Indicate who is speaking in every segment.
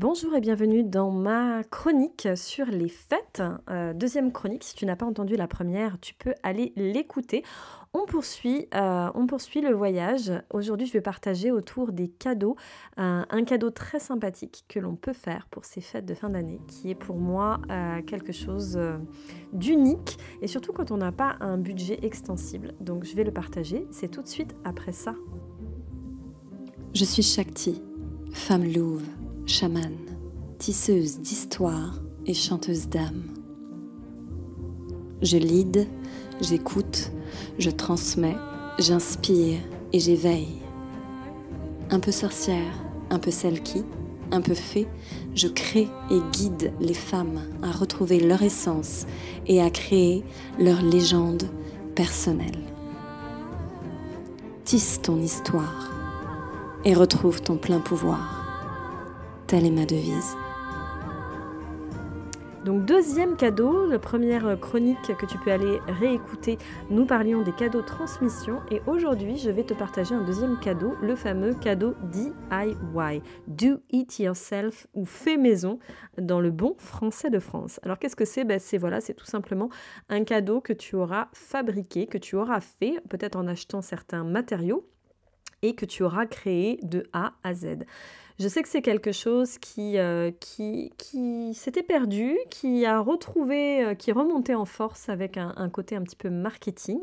Speaker 1: Bonjour et bienvenue dans ma chronique sur les fêtes. Euh, deuxième chronique, si tu n'as pas entendu la première, tu peux aller l'écouter. On poursuit, euh, le voyage. Aujourd'hui, je vais partager autour des cadeaux un cadeau très sympathique que l'on peut faire pour ces fêtes de fin d'année, qui est pour moi euh, quelque chose d'unique et surtout quand on n'a pas un budget extensible. Donc, je vais le partager. C'est tout de suite après ça.
Speaker 2: Je suis Shakti, femme louve chamane, tisseuse d'histoire et chanteuse d'âme. Je lead, j'écoute, je transmets, j'inspire et j'éveille. Un peu sorcière, un peu celle qui, un peu fée, je crée et guide les femmes à retrouver leur essence et à créer leur légende personnelle. Tisse ton histoire et retrouve ton plein pouvoir. Telle est ma devise.
Speaker 1: Donc deuxième cadeau, la première chronique que tu peux aller réécouter, nous parlions des cadeaux transmission et aujourd'hui je vais te partager un deuxième cadeau, le fameux cadeau DIY, Do It Yourself ou fait maison dans le bon français de France. Alors qu'est-ce que c'est? Ben, C'est voilà, c'est tout simplement un cadeau que tu auras fabriqué, que tu auras fait, peut-être en achetant certains matériaux et que tu auras créé de A à Z. Je sais que c'est quelque chose qui, euh, s'était perdu, qui a retrouvé, euh, qui remonté en force avec un, côté un petit peu marketing.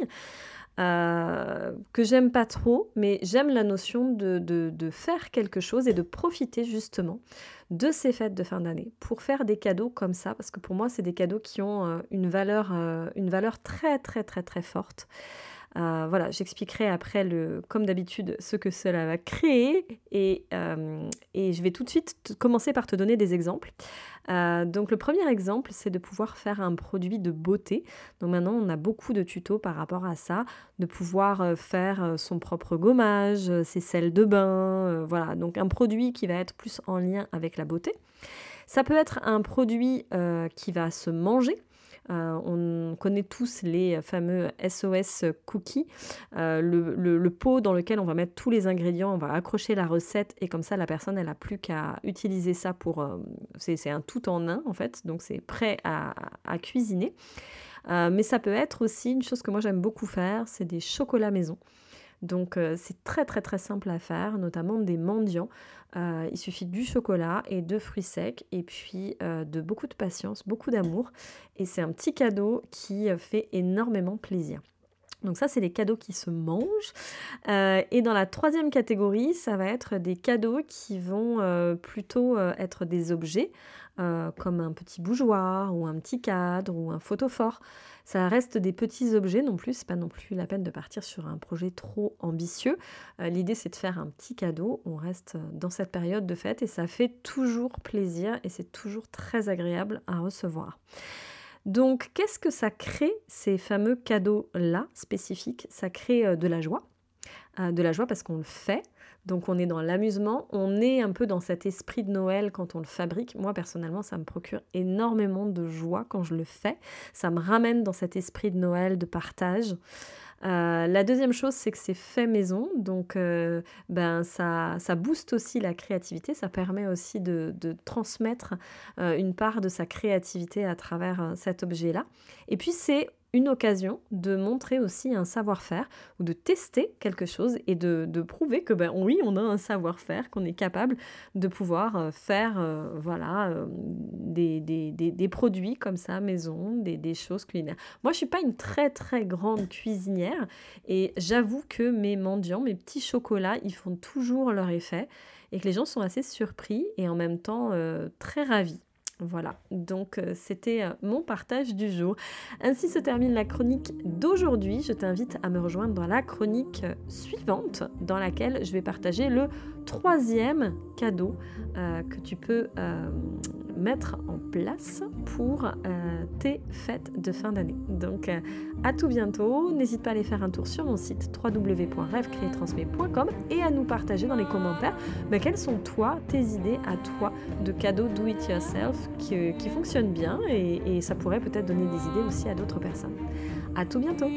Speaker 1: Euh, que j'aime pas trop, mais j'aime la notion de, de, faire quelque chose et de profiter justement de ces fêtes de fin d'année pour faire des cadeaux comme ça, parce que pour moi, c'est des cadeaux qui ont une, valeur, une valeur très très très très forte. Euh, voilà, j'expliquerai après, comme d'habitude, ce que cela va créer et, euh, je vais tout de suite commencer par te donner des exemples. Euh, donc le premier exemple, c'est de pouvoir faire un produit de beauté. Donc maintenant, on a beaucoup de tutos par rapport à ça, de pouvoir faire son propre gommage, ses sels de bain, voilà. Donc un produit qui va être plus en lien avec la beauté. Ça peut être un produit qui va se manger. Euh, on connaît tous les fameux SOS cookies, euh, le, pot dans lequel on va mettre tous les ingrédients, on va accrocher la recette et comme ça la personne elle n'a plus qu'à utiliser ça pour... Euh, c'est un tout en un en fait, donc c'est prêt à, cuisiner. mais ça peut être aussi une chose que moi j'aime beaucoup faire, c'est des chocolats maison. Donc c'est très très très simple à faire, notamment des mendiants. il suffit du chocolat et de fruits secs et puis de beaucoup de patience, beaucoup d'amour. Et c'est un petit cadeau qui fait énormément plaisir. Donc ça, c'est les cadeaux qui se mangent. et dans la troisième catégorie, ça va être des cadeaux qui vont plutôt être des objets, comme un petit bougeoir ou un petit cadre ou un photophore. Ça reste des petits objets non plus, c'est pas non plus la peine de partir sur un projet trop ambitieux. Euh, l'idée c'est de faire un petit cadeau, on reste dans cette période de fête et ça fait toujours plaisir et c'est toujours très agréable à recevoir. Donc qu'est-ce que ça crée ces fameux cadeaux-là spécifiques? Ça crée euh, de la joie, de la joie parce qu'on le fait, donc on est dans l'amusement, on est un peu dans cet esprit de Noël quand on le fabrique. Moi personnellement, ça me procure énormément de joie quand je le fais. Ça me ramène dans cet esprit de Noël, de partage. Euh, la deuxième chose, c'est que c'est fait maison, donc euh, ben, ça, ça booste aussi la créativité, ça permet aussi de, transmettre euh, une part de sa créativité à travers cet objet-là. Et puis c'est occasion de montrer aussi un savoir-faire ou de tester quelque chose et de, prouver que ben oui, on a un savoir-faire, qu'on est capable de pouvoir euh, faire euh, voilà, euh, des, des, produits comme ça, maison, des, choses culinaires. Moi, je suis pas une très très grande cuisinière et j'avoue que mes mendiants, mes petits chocolats, ils font toujours leur effet et que les gens sont assez surpris et en même temps très ravis. Voilà, donc euh, c'était euh, mon partage du jour. Ainsi se termine la chronique d'aujourd'hui. Je t'invite à me rejoindre dans la chronique euh, suivante, dans laquelle je vais partager le troisième cadeau que tu peux mettre en place pour tes fêtes de fin d'année. Donc à tout bientôt. N'hésite pas à aller faire un tour sur mon site www.rêvecréetransmet.com et à nous partager dans les commentaires ben, quelles sont toi, tes idées à toi de cadeaux do it yourself qui, qui fonctionnent bien et, et ça pourrait peut-être donner des idées aussi à d'autres personnes. À tout bientôt.